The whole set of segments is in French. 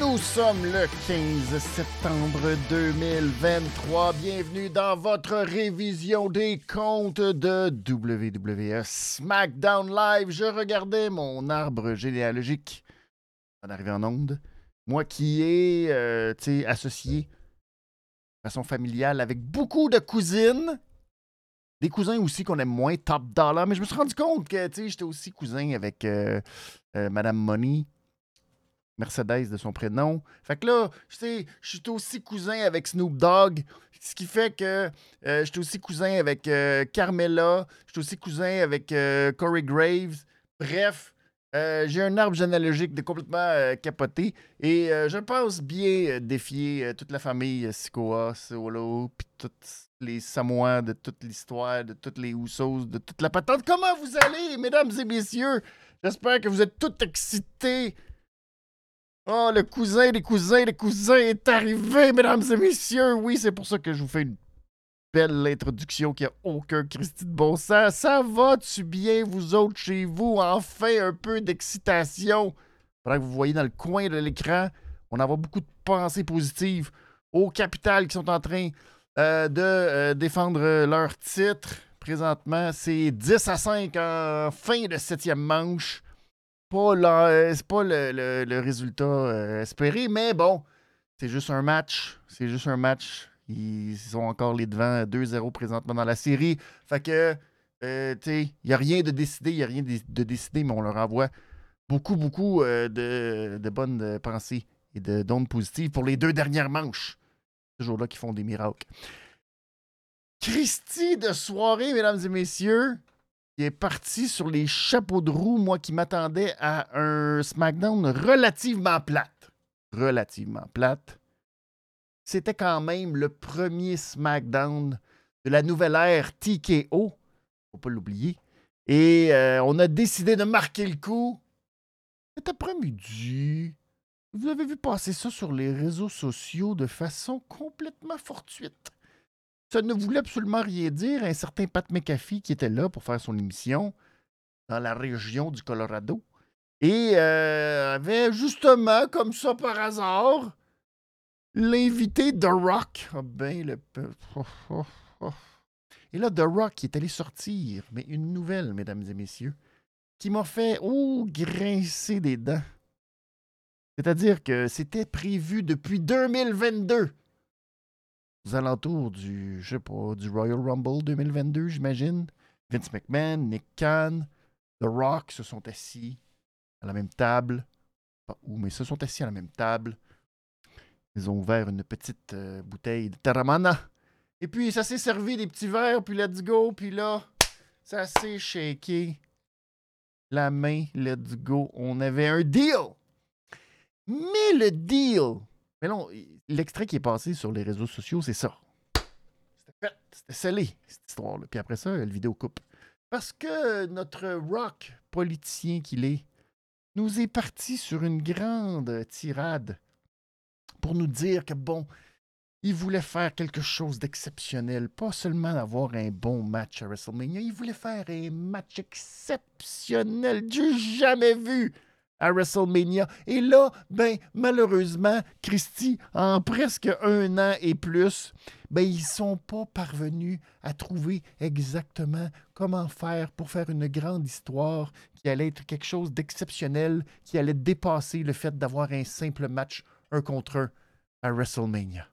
Nous sommes le 15 septembre 2023. Bienvenue dans votre révision des comptes de WWE SmackDown Live. Je regardais mon arbre généalogique en arrivant en onde. Moi qui est euh, associé de façon familiale avec beaucoup de cousines. Des cousins aussi qu'on aime moins, top dollar. Mais je me suis rendu compte que j'étais aussi cousin avec euh, euh, Madame Money Mercedes de son prénom. Fait que là, je sais, je suis aussi cousin avec Snoop Dogg, ce qui fait que euh, je suis aussi cousin avec euh, Carmela, je suis aussi cousin avec Corey Graves. Bref, j'ai un arbre généalogique de complètement capoté et je pense bien défier toute la famille Sikoa, Solo, puis tous les Samoans de toute l'histoire, de toutes les Houssos, de toute la patente. Comment vous allez, mesdames et messieurs? J'espère que vous êtes tous excités Oh, le cousin des cousins des cousins est arrivé, mesdames et messieurs. Oui, c'est pour ça que je vous fais une belle introduction qui a aucun Christy de bon sens. Ça va-tu bien, vous autres, chez vous? Enfin, un peu d'excitation. Faudrait que vous voyez dans le coin de l'écran, on a beaucoup de pensées positives au capital qui sont en train euh, de euh, défendre leur titre. Présentement, c'est 10 à 5 en fin de septième manche pas, euh, c'est pas le, résultat euh, espéré, mais bon, c'est juste un match. C'est juste un match. Ils sont encore les devants 2-0 présentement dans la série. Fait que, euh, tu sais, il n'y a rien de décidé, il n'y a rien de, décidé, mais on leur envoie beaucoup, beaucoup de, bonnes pensées et d'ondes positives pour les deux dernières manches. Toujours là qui font des miracles. Christy de soirée, mesdames et messieurs qui est parti sur les chapeaux de roue, moi qui m'attendais à un SmackDown relativement plate. Relativement plate. C'était quand même le premier SmackDown de la nouvelle ère TKO. Faut pas l'oublier. Et euh, on a décidé de marquer le coup. Cet après-midi, vous avez vu passer ça sur les réseaux sociaux de façon complètement fortuite. Ça ne voulait absolument rien dire. Un certain Pat McAfee qui était là pour faire son émission dans la région du Colorado et euh, avait justement, comme ça par hasard, l'invité The Rock. Ah ben, le... Et là, The Rock est allé sortir, mais une nouvelle, mesdames et messieurs, qui m'a fait, oh, grincer des dents. C'est-à-dire que c'était prévu depuis 2022 aux alentours du, je sais pas, du Royal Rumble 2022, j'imagine. Vince McMahon, Nick Khan, The Rock se sont assis à la même table. Pas où, mais se sont assis à la même table. Ils ont ouvert une petite euh, bouteille de Terramana. Et puis, ça s'est servi des petits verres, puis let's go. Puis là, ça s'est shaké. La main, let's go. On avait un deal. Mais le deal, mais non, l'extrait qui est passé sur les réseaux sociaux, c'est ça. C'était fait, c'était scellé, cette histoire-là. Puis après ça, le vidéo coupe. Parce que notre rock politicien qu'il est nous est parti sur une grande tirade pour nous dire que, bon, il voulait faire quelque chose d'exceptionnel, pas seulement avoir un bon match à WrestleMania, il voulait faire un match exceptionnel du jamais vu à WrestleMania. Et là, ben, malheureusement, Christy, en presque un an et plus, ben, ils sont pas parvenus à trouver exactement comment faire pour faire une grande histoire qui allait être quelque chose d'exceptionnel, qui allait dépasser le fait d'avoir un simple match un contre un à WrestleMania.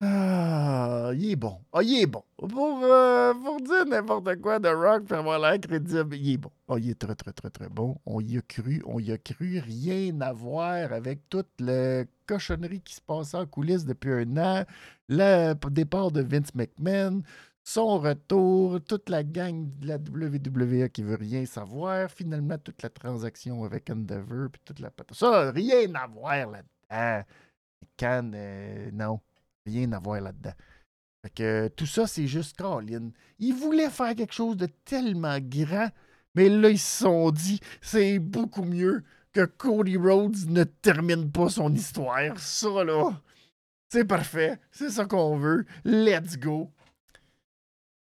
Ah, il est bon. Ah, il est bon. Pour, euh, pour dire n'importe quoi de Rock, pour avoir l'air crédible, il est bon. Ah, il est très, très, très, très bon. On y a cru. On y a cru. Rien à voir avec toute la cochonnerie qui se passait en coulisses depuis un an. Le départ de Vince McMahon. Son retour, toute la gang de la WWE qui veut rien savoir. Finalement, toute la transaction avec Endeavor, puis toute la Ça, rien à voir là-dedans. Can, euh, non rien à voir là-dedans. Fait que tout ça, c'est juste Colin. Ils voulaient faire quelque chose de tellement grand, mais là, ils se sont dit, c'est beaucoup mieux que Cody Rhodes ne termine pas son histoire. Ça, là, c'est parfait. C'est ça qu'on veut. Let's go.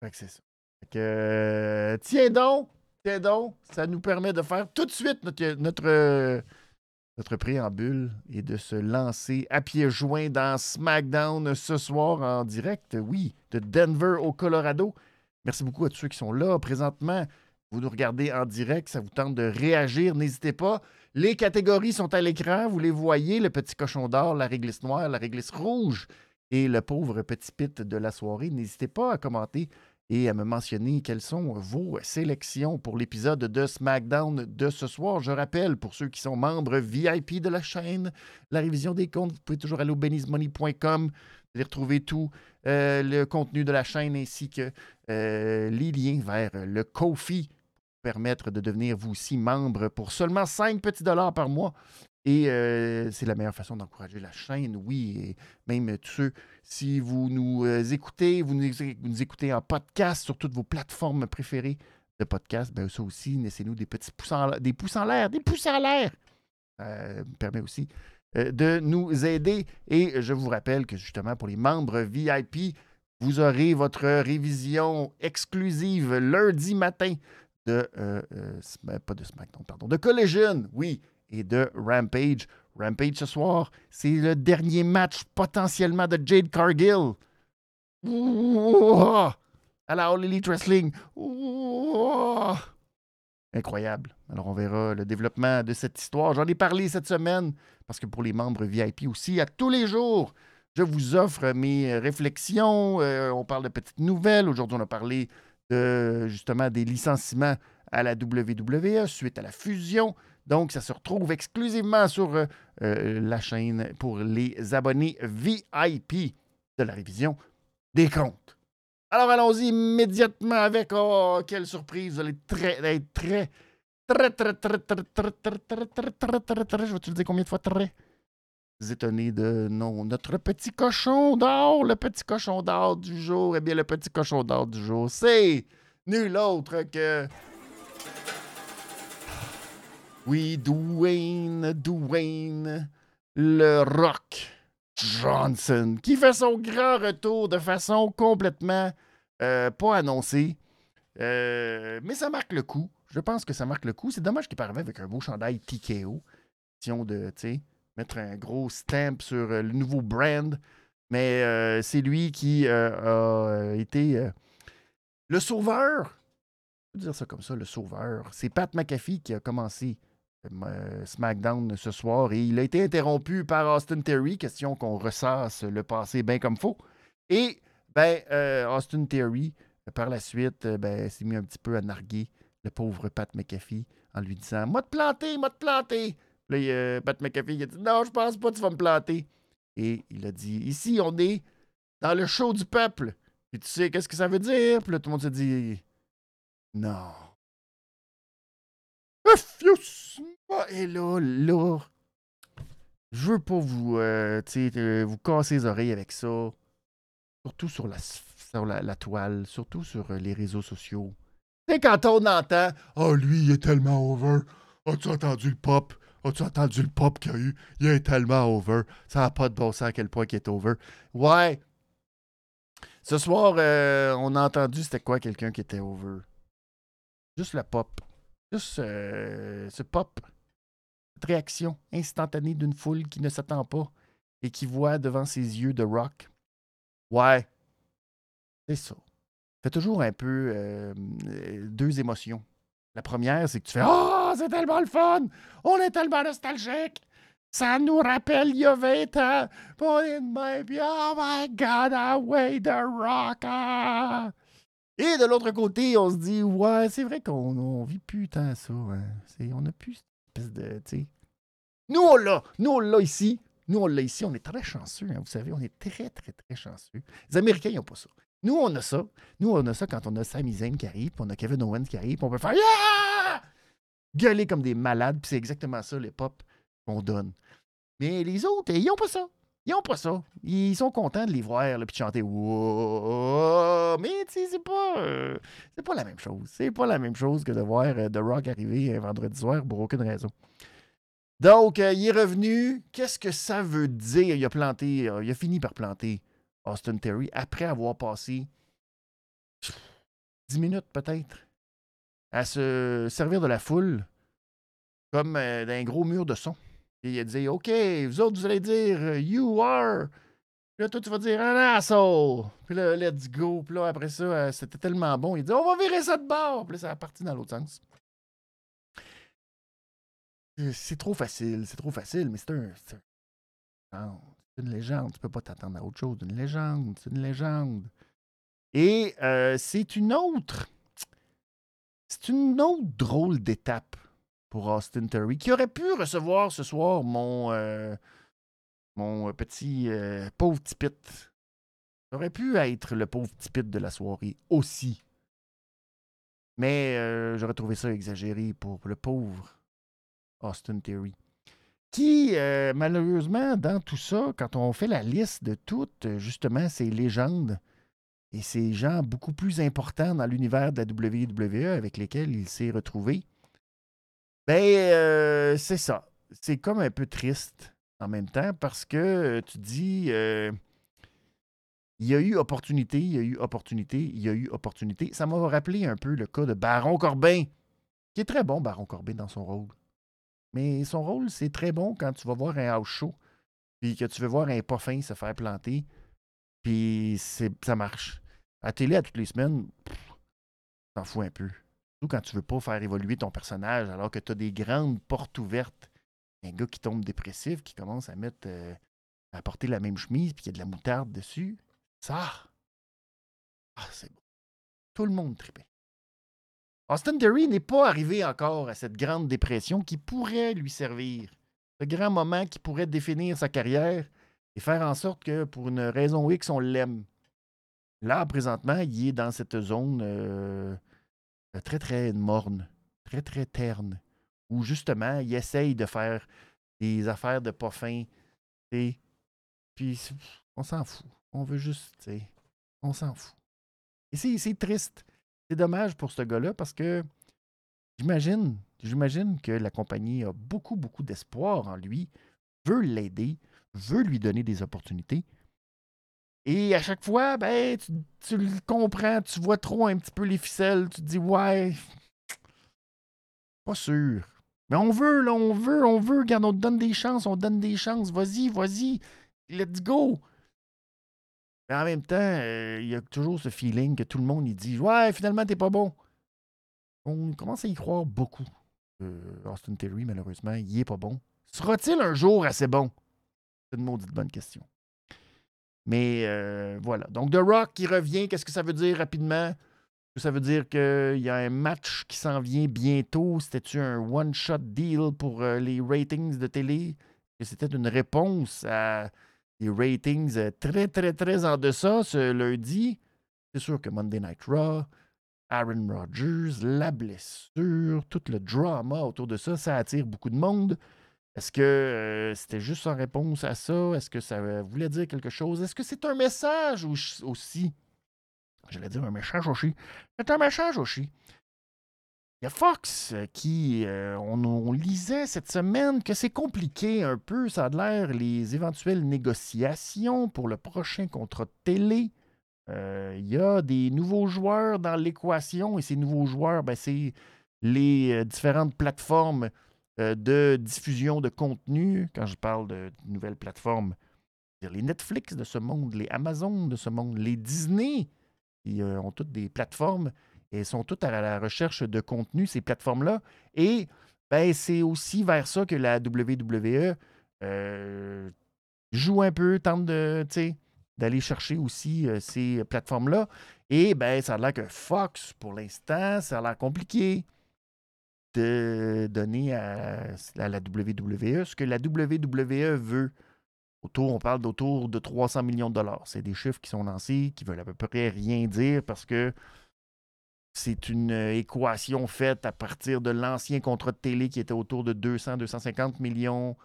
Fait que c'est ça. Fait que, euh, tiens donc, tiens donc, ça nous permet de faire tout de suite notre, notre, notre préambule et de se lancer à pieds joints dans SmackDown ce soir en direct, oui, de Denver au Colorado. Merci beaucoup à tous ceux qui sont là présentement. Vous nous regardez en direct, ça vous tente de réagir, n'hésitez pas. Les catégories sont à l'écran, vous les voyez, le petit cochon d'or, la réglisse noire, la réglisse rouge et le pauvre petit pit de la soirée. N'hésitez pas à commenter et à me mentionner quelles sont vos sélections pour l'épisode de SmackDown de ce soir. Je rappelle, pour ceux qui sont membres VIP de la chaîne, la révision des comptes, vous pouvez toujours aller au benizmoney.com. Vous allez retrouver tout euh, le contenu de la chaîne ainsi que euh, les liens vers le Kofi permettre de devenir vous aussi membre pour seulement 5 petits dollars par mois. Et euh, c'est la meilleure façon d'encourager la chaîne, oui. Et même tous ceux, si vous nous euh, écoutez, vous nous, écoutez en podcast sur toutes vos plateformes préférées de podcast, ben ça aussi, laissez-nous des petits pouces en, des en l'air, des pouces en l'air. Me permet aussi euh, de nous aider. Et je vous rappelle que justement, pour les membres VIP, vous aurez votre révision exclusive lundi matin de, euh, euh, pas de pardon, de Collision, oui, et de Rampage. Rampage ce soir, c'est le dernier match potentiellement de Jade Cargill. à la All Wrestling. Incroyable. Alors, on verra le développement de cette histoire. J'en ai parlé cette semaine parce que pour les membres VIP aussi, à tous les jours, je vous offre mes réflexions. Euh, on parle de petites nouvelles. Aujourd'hui, on a parlé justement des licenciements à la WWE suite à la fusion. Donc, ça se retrouve exclusivement sur euh, euh, la chaîne pour les abonnés VIP de la révision des comptes. Alors, allons-y immédiatement avec, oh, quelle surprise, vous allez très, être très, très, très, très, très, très, très, très, très, très, très, très, je vais te dire combien de fois très étonné de non, notre petit cochon d'or, le petit cochon d'or du jour. Eh bien, le petit cochon d'or du jour, c'est nul autre que. Oui, Dwayne, Dwayne, le Rock Johnson, qui fait son grand retour de façon complètement euh, pas annoncée. Euh, mais ça marque le coup. Je pense que ça marque le coup. C'est dommage qu'il parvient avec un beau chandail TKO. de, tu sais, mettre un gros stamp sur euh, le nouveau brand. Mais c'est lui qui a été le sauveur. Je peux dire ça comme ça, le sauveur. C'est Pat McAfee qui a commencé SmackDown ce soir et il a été interrompu par Austin Terry. Question qu'on ressasse le passé bien comme faut. Et ben, Austin Terry, par la suite, ben, s'est mis un petit peu à narguer le pauvre Pat McAfee en lui disant Moi te planter, moi te planter. Là, il Pat McAfee qui a dit Non, je pense pas tu vas me planter. Et il a dit Ici, on est dans le show du peuple. Et tu sais qu'est-ce que ça veut dire? Puis là, tout le monde se dit Non. Et là, là, je veux pas vous, euh, vous casser les oreilles avec ça. Surtout sur la, sur la, toile, surtout sur euh, les réseaux sociaux. Tu quand on entend Oh, lui, il est tellement over. As-tu entendu le pop? As-tu entendu le pop qu'il y a eu? Il est tellement over. Ça n'a pas de bon sens à quel point il est over. Ouais. Ce soir, euh, on a entendu c'était quoi quelqu'un qui était over? Juste le pop. Juste euh, ce pop. Cette réaction instantanée d'une foule qui ne s'attend pas et qui voit devant ses yeux de rock. Ouais. C'est ça. Fait toujours un peu euh, deux émotions. La première, c'est que tu fais Oh, c'est tellement le fun! On est tellement nostalgique! Ça nous rappelle il y a 20 ans! oh my god, away the rock! Et de l'autre côté, on se dit Ouais, c'est vrai qu'on vit plus tant ça. Hein. On a plus cette espèce de. Nous, on l'a! Nous, on l'a ici! Nous, on l'a ici, on est très chanceux, hein, vous savez, on est très, très, très chanceux. Les Américains, ils n'ont pas ça. Nous, on a ça. Nous, on a ça quand on a Sami Zayn qui arrive, puis on a Kevin Owens qui arrive, puis on peut faire yeah! gueuler comme des malades, puis c'est exactement ça, les pop qu'on donne. Mais les autres, ils n'ont pas ça. Ils n'ont pas ça. Ils sont contents de les voir, puis de chanter Mais euh, c'est pas la même chose. C'est pas la même chose que de voir euh, The Rock arriver un vendredi soir pour aucune raison. Donc, euh, il est revenu. Qu'est-ce que ça veut dire? Il a planté, euh, il a fini par planter Austin Terry après avoir passé 10 minutes peut-être à se servir de la foule comme euh, d'un gros mur de son. Il a dit OK, vous autres, vous allez dire You are. Puis là, toi, tu vas dire un asshole. Puis là, let's go. Puis là, après ça, c'était tellement bon. Il dit On va virer ça de bord. Puis là, ça a parti dans l'autre sens. C'est trop facile, c'est trop facile, mais c'est un. C'est une légende. Tu peux pas t'attendre à autre chose. Une légende, c'est une légende. Et euh, c'est une autre. C'est une autre drôle d'étape pour Austin Terry, qui aurait pu recevoir ce soir mon, euh, mon petit euh, pauvre petit. Ça aurait pu être le pauvre petit de la soirée aussi. Mais j'aurais trouvé ça exagéré pour le pauvre Austin Theory. Qui, euh, malheureusement, dans tout ça, quand on fait la liste de toutes, euh, justement, ces légendes et ces gens beaucoup plus importants dans l'univers de la WWE avec lesquels il s'est retrouvé, ben, euh, c'est ça. C'est comme un peu triste en même temps parce que tu dis, il y a eu opportunité, il y a eu opportunité, il y a eu opportunité. Ça m'a rappelé un peu le cas de Baron Corbin, qui est très bon, Baron Corbin, dans son rôle. Mais son rôle, c'est très bon quand tu vas voir un house show, puis que tu veux voir un pas fin se faire planter, puis ça marche. À télé, à toutes les semaines, t'en fous un peu. Quand tu veux pas faire évoluer ton personnage, alors que tu as des grandes portes ouvertes. Un gars qui tombe dépressif, qui commence à mettre euh, à porter la même chemise, puis qu'il y a de la moutarde dessus. Ça! Ah, c'est beau. Tout le monde tripait. Austin Theory n'est pas arrivé encore à cette grande dépression qui pourrait lui servir. Ce grand moment qui pourrait définir sa carrière et faire en sorte que, pour une raison X, on l'aime. Là, présentement, il est dans cette zone euh, très, très morne, très, très terne, où justement, il essaye de faire des affaires de pas fin. Puis, on s'en fout. On veut juste, on s'en fout. Et c'est triste. C'est dommage pour ce gars-là parce que j'imagine, j'imagine que la compagnie a beaucoup, beaucoup d'espoir en lui, veut l'aider, veut lui donner des opportunités. Et à chaque fois, ben, tu, le comprends, tu vois trop un petit peu les ficelles, tu te dis, ouais, pas sûr. Mais on veut, là, on veut, on veut, regarde, on te donne des chances, on te donne des chances, vas-y, vas-y, let's go. Mais en même temps, euh, il y a toujours ce feeling que tout le monde dit Ouais, finalement, t'es pas bon. On commence à y croire beaucoup. Austin Terry, malheureusement, il est pas bon. Sera-t-il un jour assez bon? C'est une maudite bonne question. Mais euh, voilà. Donc, The Rock qui revient, qu'est-ce que ça veut dire rapidement? Ça veut dire qu'il y a un match qui s'en vient bientôt. C'était-tu un one-shot deal pour euh, les ratings de télé? C'était une réponse à des ratings euh, très, très, très en deçà ce lundi. C'est sûr que Monday Night Raw, Aaron Rodgers, la blessure, tout le drama autour de ça, ça attire beaucoup de monde. Est-ce que euh, c'était juste en réponse à ça? Est-ce que ça voulait dire quelque chose? Est-ce que c'est un message aussi? J'allais dire un message aussi. C'est un message aussi. Il y a Fox euh, qui, euh, on, lisait cette semaine que c'est compliqué un peu, ça a l'air, les éventuelles négociations pour le prochain contrat de télé. Euh, il y a des nouveaux joueurs dans l'équation et ces nouveaux joueurs, ben, c'est les différentes plateformes de diffusion de contenu. Quand je parle de nouvelles plateformes, les Netflix de ce monde, les Amazon de ce monde, les Disney, ils ont toutes des plateformes et sont toutes à la recherche de contenu, ces plateformes-là. Et ben, c'est aussi vers ça que la WWE euh, joue un peu, tente de, d'aller chercher aussi euh, ces plateformes-là. Et ben, ça a l'air que Fox, pour l'instant, ça a l'air compliqué de donner à, la WWE ce que la WWE veut. Autour, on parle d'autour de 300 millions de dollars. C'est des chiffres qui sont lancés, qui veulent à peu près rien dire parce que c'est une euh, équation faite à partir de l'ancien contrat de télé qui était autour de 200-250 millions,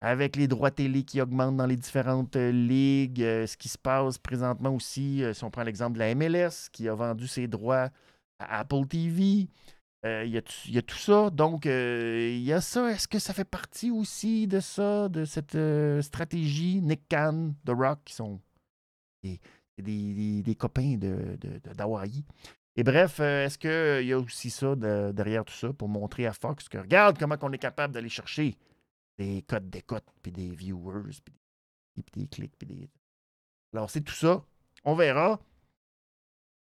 avec les droits télé qui augmentent dans les différentes euh, ligues. Euh, ce qui se passe présentement aussi, si on prend l'exemple de la MLS, qui a vendu ses droits à Apple TV. Euh, il, y a, tout ça. Donc, euh, il y a ça. Est-ce que ça fait partie aussi de ça, de cette euh, stratégie? Nick Khan, The Rock, qui sont des, copains d'Hawaï. De, Et bref, est-ce qu'il y a aussi ça derrière tout ça pour montrer à Fox que regarde comment on est capable d'aller chercher des codes d'écoute, puis des viewers, puis des, des clics, puis des. Alors, c'est tout ça. On verra.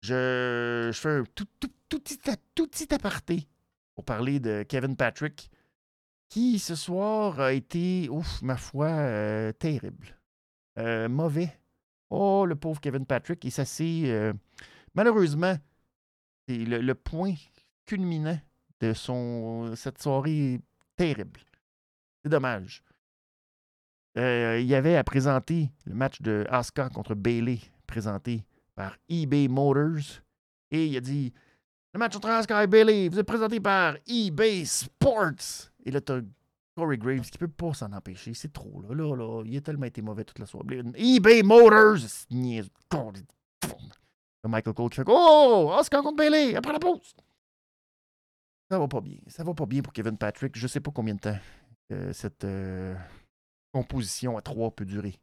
Je, fais un tout, tout, tout, petit, tout petit aparté pour parler de Kevin Patrick, qui ce soir a été, ouf, ma foi, euh, terrible. Euh, mauvais. Oh, le pauvre Kevin Patrick. Et ça, c'est euh, malheureusement c'est le, point culminant de cette soirée terrible. C'est dommage. il y avait à présenter le match de Asuka contre Bailey, présenté par eBay Motors. Et il a dit Le match entre Asuka et Bailey vous êtes présenté par eBay Sports. Et là, t'as Corey Graves qui peut pas s'en empêcher. C'est trop, là. Là, là. Il a tellement été mauvais toute la soirée. eBay Motors Michael Cole qui fait Oh Asuka contre Bailey après la pause. Ça va pas bien. Ça va pas bien pour Kevin Patrick. Je sais pas combien de temps cette euh, composition à trois peut durer.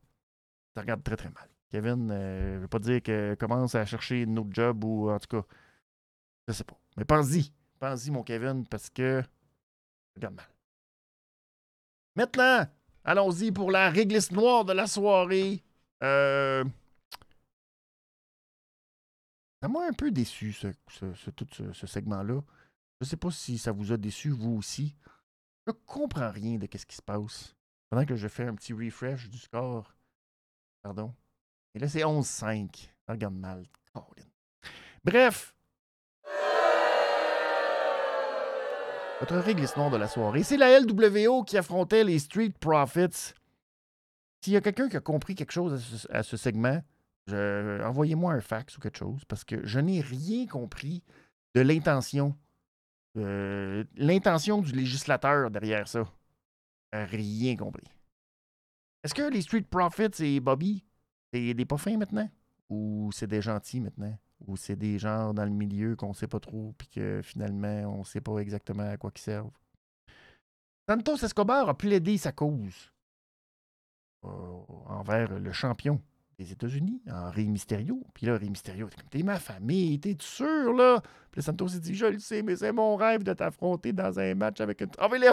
Ça regarde très très mal. Kevin, euh, je ne veux pas dire que commence à chercher une autre job ou en tout cas, je sais pas. Mais pense-y. Pense-y, mon Kevin, parce que regarde mal. Maintenant, allons-y pour la réglisse noire de la soirée. Euh... Ça m'a un peu déçu, ce, tout ce, segment-là. Je sais pas si ça vous a déçu, vous aussi. Je ne comprends rien de ce qui se passe. Pendant que je fais un petit refresh du score. Pardon. Et là, c'est 11-5. Regarde mal. Bref. Votre réglissement de la soirée. C'est la LWO qui affrontait les Street Profits. S'il y a quelqu'un qui a compris quelque chose à ce, segment, envoyez-moi un fax ou quelque chose parce que je n'ai rien compris de l'intention. Euh, l'intention du législateur derrière ça. Rien compris. Est-ce que les Street Profits et Bobby c'est des pas fins maintenant? Ou c'est des gentils maintenant? Ou c'est des gens dans le milieu qu'on sait pas trop, puis que finalement, on sait pas exactement à quoi ils servent? Santos Escobar a plaidé sa cause euh, envers le champion des États-Unis, Henri Mysterio. Puis là, Henri Mysterio, t'es comme, t'es ma famille, t'es sûr, là? Puis Santos s'est dit, je le sais, mais c'est mon rêve de t'affronter dans un match avec une... Oh, mais là,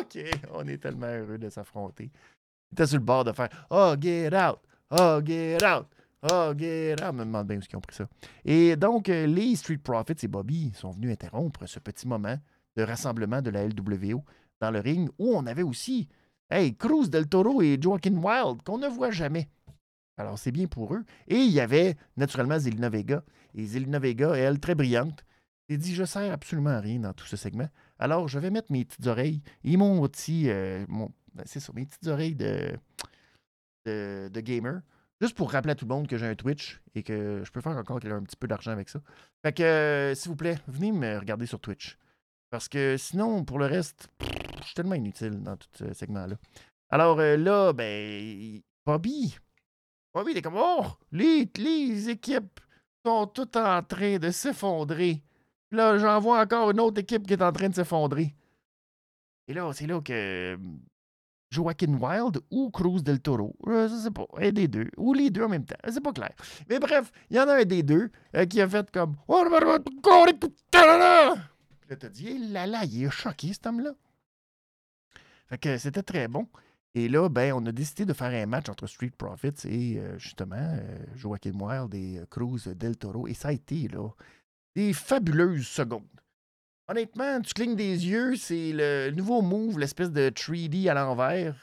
OK, on est tellement heureux de s'affronter. Il était sur le bord de faire, oh, get out, Oh, get out! Oh, get out! Je me demande bien où ils ont pris ça. Et donc, euh, les Street Profits et Bobby sont venus interrompre ce petit moment de rassemblement de la LWO dans le ring où on avait aussi hey, Cruz del Toro et Joaquin Wild qu'on ne voit jamais. Alors, c'est bien pour eux. Et il y avait naturellement Zelina Vega. Et Zelina Vega, elle, très brillante, s'est dit Je sers absolument à rien dans tout ce segment. Alors, je vais mettre mes petites oreilles et mon petit. Euh, ben, c'est ça, mes petites oreilles de de, gamer. Juste pour rappeler à tout le monde que j'ai un Twitch et que je peux faire encore un petit peu d'argent avec ça. Fait que, euh, s'il vous plaît, venez me regarder sur Twitch. Parce que sinon, pour le reste, je suis tellement inutile dans tout ce segment-là. Alors euh, là, ben, Bobby, Bobby, il est comme, oh, les, les équipes sont toutes en train de s'effondrer. Là, j'en vois encore une autre équipe qui est en train de s'effondrer. Et là, c'est là que Joaquin Wild ou Cruz del Toro. Euh, je sais pas. Un des deux. Ou les deux en même temps. C'est pas clair. Mais bref, il y en a un des deux euh, qui a fait comme. Là, t'as dit, eh là là, il est choqué, cet homme-là. Fait que c'était très bon. Et là, ben, on a décidé de faire un match entre Street Profits et euh, justement Joaquin Wild et Cruz del Toro. Et ça a été là, des fabuleuses secondes. Honnêtement, tu clignes des yeux, c'est le nouveau move, l'espèce de 3D à l'envers,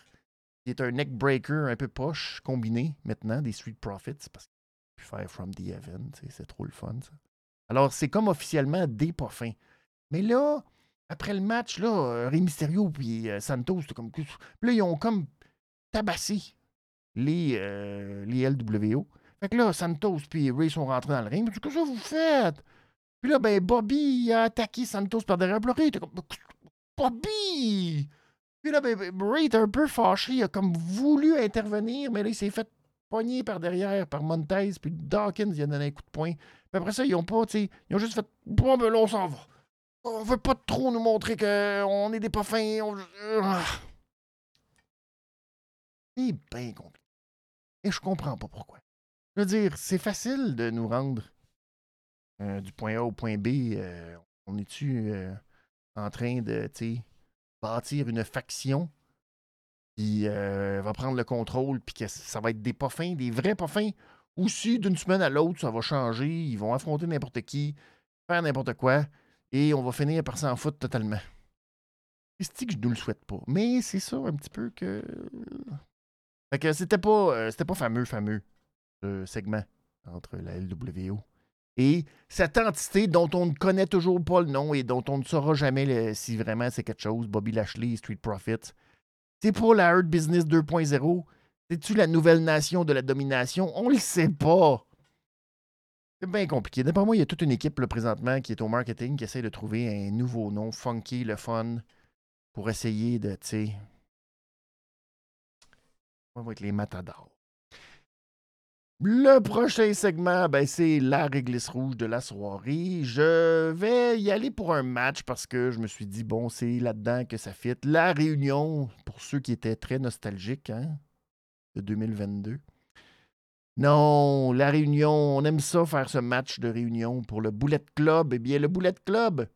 qui est un neck breaker un peu poche combiné maintenant des Street Profits, parce que faire From the Event, c'est trop le fun, ça. Alors, c'est comme officiellement des pas fins. Mais là, après le match, là, Rey Mysterio et euh, Santos, comme. Puis là, ils ont comme tabassé les, euh, les LWO. Fait que là, Santos et Ray sont rentrés dans le ring. Qu'est-ce que vous faites? Puis là, ben, Bobby a attaqué Santos par derrière. Puis comme Bobby! Puis là, ben, Ray était un peu fâché. Il a comme voulu intervenir, mais là, il s'est fait pogner par derrière par Montez. Puis Dawkins, il a donné un coup de poing. Puis après ça, ils ont pas, tu sais, ils ont juste fait Bon, ben là, on s'en va. on veut pas trop nous montrer qu'on est des pas fins. Ah. C'est bien compliqué. Et je comprends pas pourquoi. Je veux dire, c'est facile de nous rendre euh, du point A au point B. Euh, on est-tu euh, en train de bâtir une faction qui va prendre le contrôle puis que ça va être des pas fins, des vrais pas? Ou si d'une semaine à l'autre, ça va changer, ils vont affronter n'importe qui, faire n'importe quoi, et on va finir par s'en foutre totalement? C'est que je ne le souhaite pas? Mais c'est ça un petit peu que. Fait que c'était pas, c'était pas fameux, fameux, ce segment entre la LWO et cette entité dont on ne connaît toujours pas le nom et dont on ne saura jamais si vraiment c'est quelque chose, Bobby Lashley, Street Profits. C'est pas la Hurt Business 2.0. C'est-tu la nouvelle nation de la domination? On le sait pas. C'est bien compliqué. D'après moi, il y a toute une équipe présentement qui est au marketing, qui essaie de trouver un nouveau nom, funky, le fun, pour essayer de, tu sais. On va être les matadors. Le prochain segment, ben, c'est la réglisse rouge de la soirée. Je vais y aller pour un match parce que je me suis dit, bon, c'est là-dedans que ça fit. La réunion, pour ceux qui étaient très nostalgiques hein, de 2022. Non, la réunion, on aime ça faire ce match de réunion pour le Bullet Club. Eh bien, le Bullet Club.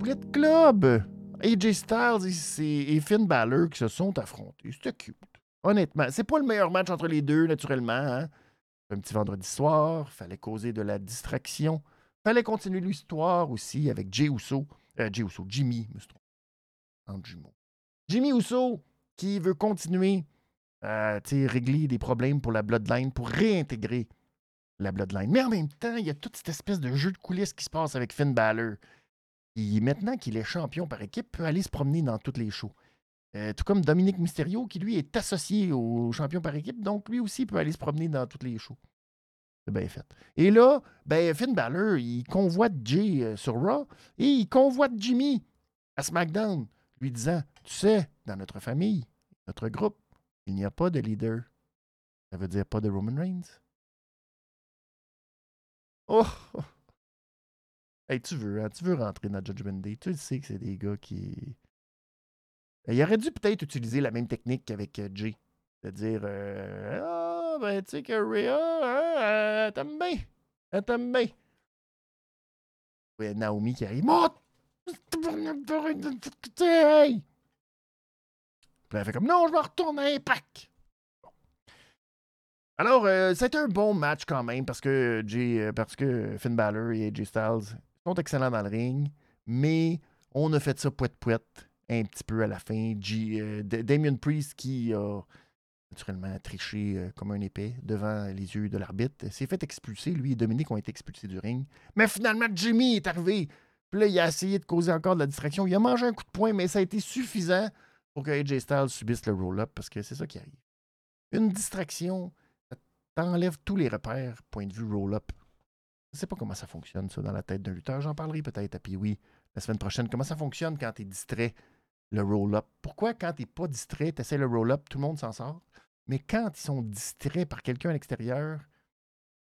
Bullet Club AJ Styles et, Finn Balor qui se sont affrontés. C'était cute. Honnêtement, c'est pas le meilleur match entre les deux, naturellement. Hein. Un petit vendredi soir, fallait causer de la distraction. Fallait continuer l'histoire aussi avec Jay Uso. Euh, Jay Uso, Jimmy, me Jimmy Uso qui veut continuer à régler des problèmes pour la Bloodline, pour réintégrer la Bloodline. Mais en même temps, il y a toute cette espèce de jeu de coulisses qui se passe avec Finn Balor maintenant qu'il est champion par équipe, peut aller se promener dans toutes les shows. Euh, tout comme Dominique Mysterio, qui lui est associé au champion par équipe, donc lui aussi peut aller se promener dans toutes les shows. C'est bien fait. Et là, ben, Finn Balor, il convoite Jay euh, sur Raw et il convoite Jimmy à SmackDown, lui disant Tu sais, dans notre famille, notre groupe, il n'y a pas de leader. Ça veut dire pas de Roman Reigns. Oh! Hey, tu veux, hein, tu veux rentrer dans Judgment Day? Tu sais que c'est des gars qui. Ben, il aurait dû peut-être utiliser la même technique qu'avec euh, Jay. C'est-à-dire, euh, ah, ben, tu sais que Rhea, hein, elle t'aime bien. Elle t'aime bien. Naomi qui arrive. Hey! Puis elle fait comme, non, je vais retourner à Impact. Alors, euh, c'était un bon match quand même parce que, Jay, parce que Finn Balor et AJ Styles sont excellents dans le ring, mais on a fait ça poète-poète un petit peu à la fin. Euh, Damien Priest qui a naturellement triché euh, comme un épée devant les yeux de l'arbitre, s'est fait expulser. Lui et Dominique ont été expulsés du ring. Mais finalement, Jimmy est arrivé. Puis là, il a essayé de causer encore de la distraction. Il a mangé un coup de poing, mais ça a été suffisant pour que AJ Styles subisse le roll-up parce que c'est ça qui arrive. Une distraction, ça t'enlève tous les repères, point de vue roll-up. Je ne sais pas comment ça fonctionne, ça, dans la tête d'un lutteur. J'en parlerai peut-être à puis oui la semaine prochaine. Comment ça fonctionne quand tu es distrait, le roll-up? Pourquoi, quand tu n'es pas distrait, tu essaies le roll-up, tout le monde s'en sort? Mais quand ils sont distraits par quelqu'un à l'extérieur,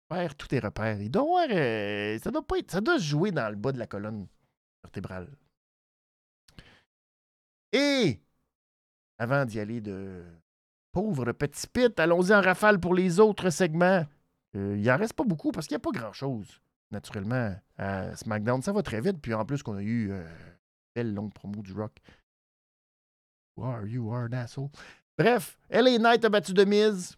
perd tous tes repères. Il doit euh, pas être, ça doit se jouer dans le bas de la colonne vertébrale. Et avant d'y aller de pauvre petit pit, allons-y en rafale pour les autres segments. Euh, il n'en reste pas beaucoup parce qu'il n'y a pas grand-chose, naturellement, à SmackDown. Ça va très vite. Puis en plus, qu'on a eu euh, une belle longue promo du Rock. Who are you, are? Bref, LA Knight a battu de mise.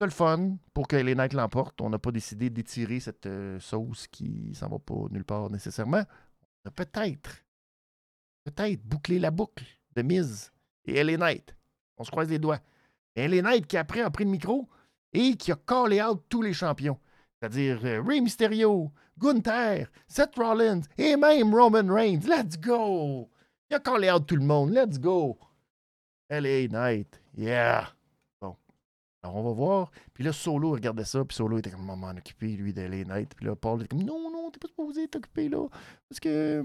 C'est le fun pour que LA Knight l'emporte. On n'a pas décidé d'étirer cette euh, sauce qui s'en va pas nulle part nécessairement. On a peut-être, peut-être bouclé la boucle de mise et LA Knight. On se croise les doigts. Et LA Knight qui après a pris le micro et qui a callé out tous les champions. C'est-à-dire euh, Rey Mysterio, Gunther, Seth Rollins et même Roman Reigns. Let's go! Il a callé out tout le monde. Let's go! LA Knight. Yeah! Bon. Alors, on va voir. Puis là, Solo regardait ça. Puis Solo était comme maman occupé, lui, d'LA Knight. Puis là, Paul était comme non, non, t'es pas supposé t'occuper là. Parce que.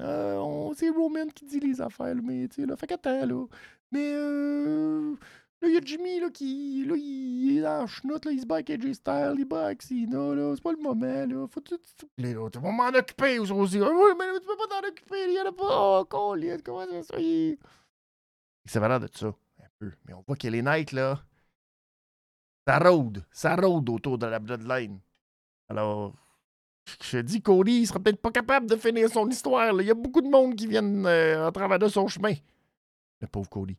Euh, c'est Roman qui dit les affaires, mais tu sais, là. Fait qu'attends, là. Mais. Euh, Là, il y a Jimmy là, qui là, il est la chenoute, là, il se bat avec AJ Styles, il bat avec Cena, là, c'est pas le moment, là. Faut tout. Les autres, tu vas m'en occuper, aussi. Ah, oui, mais tu peux pas t'en occuper, il y en a pas. Oh, comment ça se fait? Ça va l'air de ça, un peu. Mais on voit que les Knights, là, ça rôde, ça rôde autour de la Bloodline. Alors, je dis, Cody, il sera peut-être pas capable de finir son histoire. Il y a beaucoup de monde qui viennent euh, à travers de son chemin. Le pauvre Cody.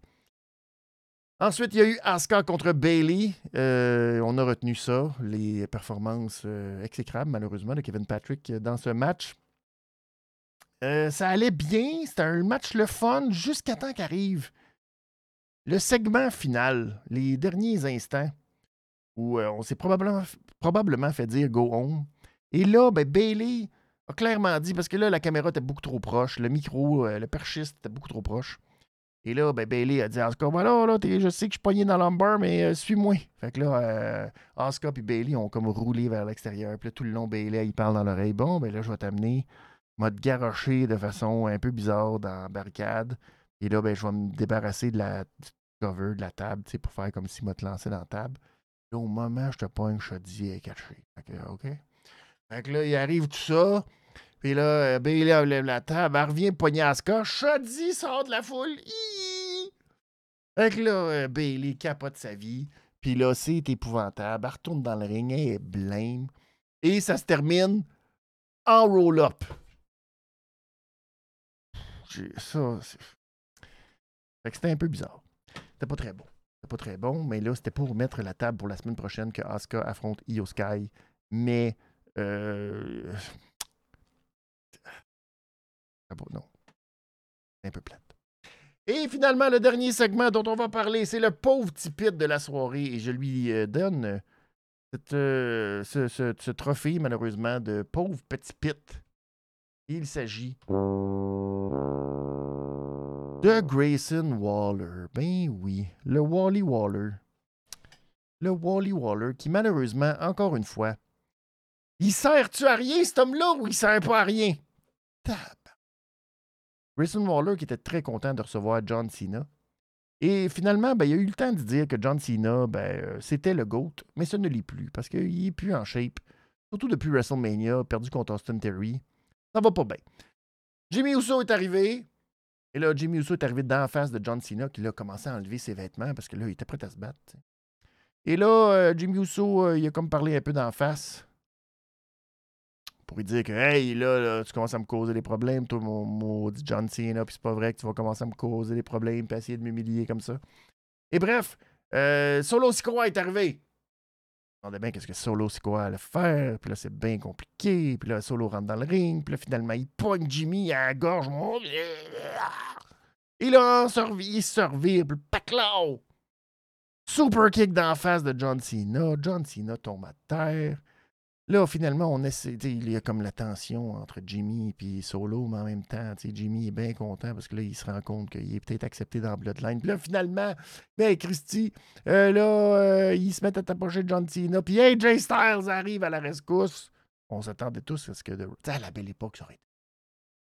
Ensuite, il y a eu Asuka contre Bailey. Euh, on a retenu ça, les performances euh, exécrables, malheureusement, de Kevin Patrick dans ce match. ça allait bien, c'était un match le fun jusqu'à temps qu'arrive le segment final, les derniers instants, où on s'est probablement, probablement fait dire go home. Et là, ben, Bailey a clairement dit, parce que là, la caméra était beaucoup trop proche, le micro, le perchiste était beaucoup trop proche. Et là, ben, Bailey a dit à Asuka, voilà, là, je sais que je suis poigné dans l'umber, mais euh, suis-moi. Fait que là, euh, Asuka et Bailey ont comme roulé vers l'extérieur. Puis là, tout le long, Bailey, il parle dans l'oreille. Bon, ben là, je vais t'amener. m'a garoché de façon un peu bizarre dans la barricade. Et là, ben, je vais me débarrasser de la cover, de la table, pour faire comme s'il m'a te lancé dans la table. Là, au moment, je te pogne, je te dis, caché. OK. Fait que là, il arrive tout ça. Puis là, euh, Bailey lève la table, elle revient poigner Asuka. Shoddy sort de la foule. Fait que là, euh, Bailey capote sa vie. Puis là, c'est épouvantable. Elle retourne dans le ring, elle est blême. Et ça se termine en roll-up. Ça, Fait que c'était un peu bizarre. C'était pas très bon. C'était pas très bon, mais là, c'était pour mettre la table pour la semaine prochaine que Asuka affronte Io Sky. Mais euh, non. Un peu plate. Et finalement, le dernier segment dont on va parler, c'est le pauvre petit Pit de la soirée. Et je lui euh, donne euh, euh, ce, trophée, malheureusement, de pauvre petit Pit. Il s'agit de Grayson Waller. Ben oui, le Wally Waller. Le Wally Waller qui, malheureusement, encore une fois, il sert-tu à rien, cet homme-là, ou il sert pas à rien? Grayson Waller qui était très content de recevoir John Cena. Et finalement, ben, il a eu le temps de dire que John Cena, ben, euh, c'était le GOAT, mais ça ne l'est plus parce qu'il n'est plus en shape. Surtout depuis WrestleMania, perdu contre Austin Terry. Ça va pas bien. Jimmy Uso est arrivé. Et là, Jimmy Uso est arrivé d'en face de John Cena qui a commencé à enlever ses vêtements parce que là, il était prêt à se battre. Et là, euh, Jimmy Uso, euh, il a comme parlé un peu d'en face pour lui dire que, hey, là, tu commences à me causer des problèmes, toi, mon maudit John Cena, puis c'est pas vrai que tu vas commencer à me causer des problèmes, puis essayer de m'humilier comme ça. Et bref, euh, Solo Sikoa est arrivé. On demandait bien qu'est-ce que Solo Sikoa allait faire, puis là, c'est bien compliqué, puis là, Solo rentre dans le ring, puis là, finalement, il pogne Jimmy à la gorge. Et là, il se revire, puis le Super kick d'en face de John Cena. John Cena tombe à terre. Là, finalement, on essaie, il y a comme la tension entre Jimmy et Solo, mais en même temps, Jimmy est bien content parce que là, il se rend compte qu'il est peut-être accepté dans Bloodline. Puis là, finalement, ben, Christy, euh, là, euh, ils se mettent à t'approcher de John Cena. Puis AJ Styles arrive à la rescousse. On s'attendait tous à ce que. De... À la belle époque, ça aurait été.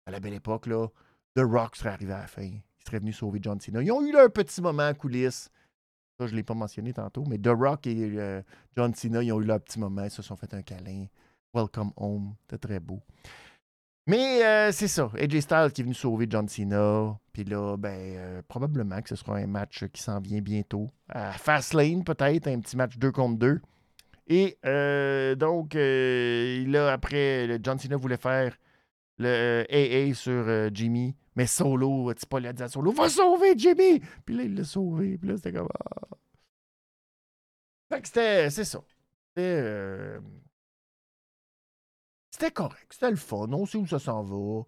À la belle époque, là, The Rock serait arrivé à la fin. Il serait venu sauver John Cena. Ils ont eu là, un petit moment à coulisses. Ça, je ne l'ai pas mentionné tantôt, mais The Rock et euh, John Cena, ils ont eu leur petit moment, ils se sont fait un câlin. Welcome home. C'était très beau. Mais euh, c'est ça. AJ Styles qui est venu sauver John Cena. Puis là, ben, euh, probablement que ce sera un match qui s'en vient bientôt. À Fastlane, peut-être, un petit match 2 contre 2. Et donc, là, après, John Cena voulait faire le AA sur Jimmy. Mais Solo, pas a dit à Solo, va sauver Jimmy! Puis là, il l'a sauvé. Puis là, c'était comme. Ah. Fait que c'était. C'est ça. C'était. Euh, c'était correct. C'était le fun. On sait où ça s'en va.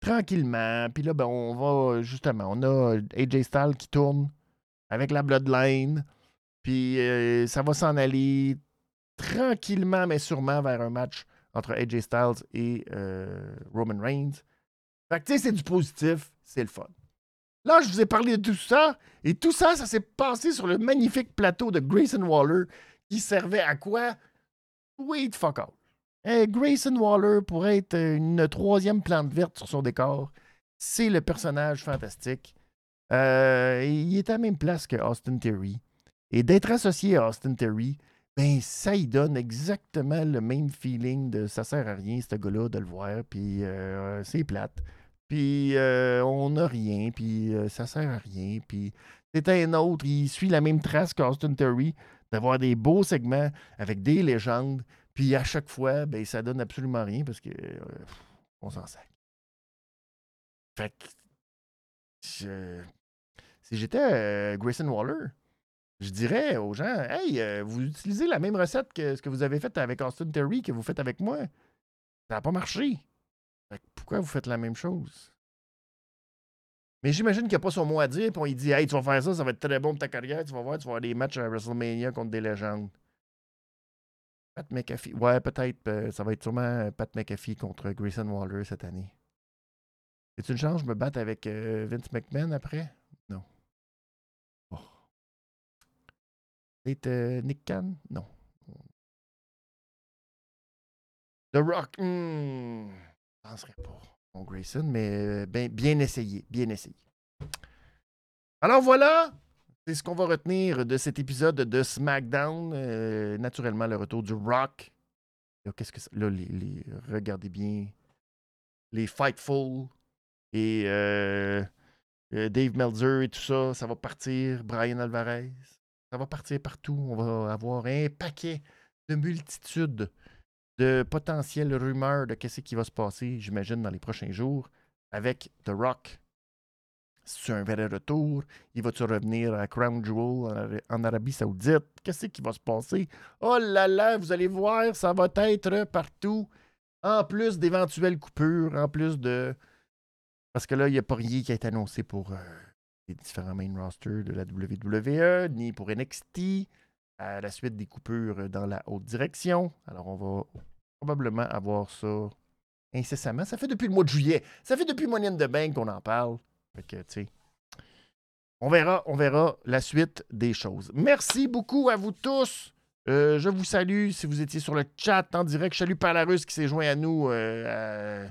Tranquillement. Puis là, ben, on va. Justement, on a AJ Styles qui tourne avec la Bloodline. Puis euh, ça va s'en aller tranquillement, mais sûrement vers un match entre AJ Styles et euh, Roman Reigns. Fait que, c'est du positif, c'est le fun. Là, je vous ai parlé de tout ça, et tout ça, ça s'est passé sur le magnifique plateau de Grayson Waller, qui servait à quoi? Wait fuck out. Eh, Grayson Waller pourrait être une troisième plante verte sur son décor. C'est le personnage fantastique. Euh, il est à la même place que Austin Theory. Et d'être associé à Austin Terry, ben ça y donne exactement le même feeling de ça sert à rien, ce gars-là, de le voir, puis euh, c'est plate. Puis euh, on n'a rien, puis euh, ça sert à rien. Puis c'est un autre, il suit la même trace qu'Austin Terry, d'avoir des beaux segments avec des légendes, puis à chaque fois, ben, ça donne absolument rien parce que on s'en sac. Fait que si j'étais Grayson Waller, je dirais aux gens Hey, euh, vous utilisez la même recette que ce que vous avez fait avec Austin Terry que vous faites avec moi. Ça n'a pas marché. Pourquoi vous faites la même chose? Mais j'imagine qu'il n'y a pas son mot à dire, puis on lui dit Hey, tu vas faire ça, ça va être très bon pour ta carrière, tu vas voir, tu vas avoir des matchs à WrestleMania contre des légendes. Pat McAfee. Ouais, peut-être. Euh, ça va être sûrement euh, Pat McAfee contre Grayson Waller cette année. A une chance je me batte avec Vince McMahon après? Non. C'est euh, Nick Khan? Non. The Rock, hmm, je penserais pas. Mon Grayson, mais ben, bien essayé. Bien essayé. Alors voilà, c'est ce qu'on va retenir de cet épisode de SmackDown. Euh, naturellement, le retour du Rock. Qu'est-ce que Là, regardez bien. Les Fightful et Dave Meltzer et tout ça, ça va partir. Brian Alvarez. Ça va partir partout. On va avoir un paquet de multitudes de potentielles rumeurs de ce qui va se passer, j'imagine, dans les prochains jours avec The Rock. C'est un vrai retour? Il va-tu revenir à Crown Jewel en Arabie Saoudite? Qu'est-ce qui va se passer? Oh là là, vous allez voir, ça va être partout. En plus d'éventuelles coupures, en plus de. Parce que là, il n'y a pas rien qui a été annoncé pour. Euh, les différents main rosters de la WWE, ni pour NXT, à la suite des coupures dans la haute direction. Alors, on va probablement avoir ça incessamment. Ça fait depuis le mois de juillet. Ça fait depuis Money de Bank qu'on en parle. Fait que, tu sais, on verra, on verra la suite des choses. Merci beaucoup à vous tous. Euh, je vous salue si vous étiez sur le chat en direct. Je salue Palarus qui s'est joint à nous euh,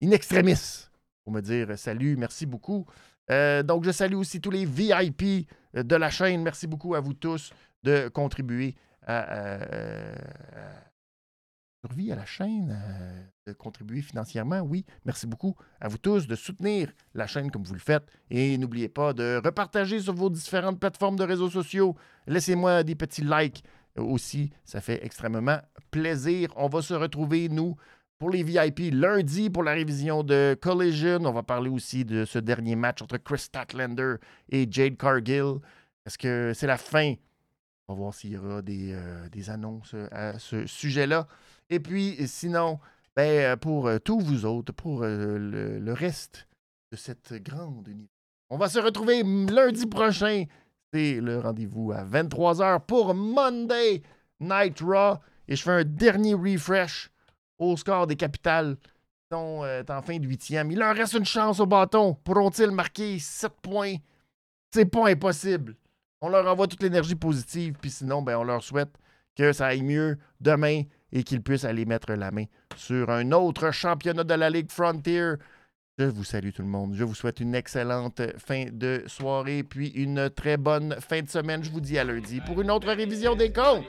in extremis pour me dire salut. Merci beaucoup. Euh, donc, je salue aussi tous les VIP euh, de la chaîne. Merci beaucoup à vous tous de contribuer à, survie à la chaîne, de contribuer financièrement. Oui, merci beaucoup à vous tous de soutenir la chaîne comme vous le faites. Et n'oubliez pas de repartager sur vos différentes plateformes de réseaux sociaux. Laissez-moi des petits likes aussi. Ça fait extrêmement plaisir. On va se retrouver, nous, pour les VIP, lundi, pour la révision de Collision, on va parler aussi de ce dernier match entre Chris Statlander et Jade Cargill. Est-ce que c'est la fin? On va voir s'il y aura des, euh, annonces à ce sujet-là. Et puis, sinon, ben, pour euh, tous vous autres, pour euh, le, reste de cette grande unité, on va se retrouver lundi prochain. C'est le rendez-vous à 23h pour Monday Night Raw. Et je fais un dernier refresh au score des capitales sont euh, en fin de huitième. Il leur reste une chance au bâton. Pourront-ils marquer 7 points? C'est pas impossible. On leur envoie toute l'énergie positive, puis sinon, ben, on leur souhaite que ça aille mieux demain et qu'ils puissent aller mettre la main sur un autre championnat de la Ligue Frontier. Je vous salue tout le monde. Je vous souhaite une excellente fin de soirée, puis une très bonne fin de semaine. Je vous dis à lundi pour une autre révision des comptes.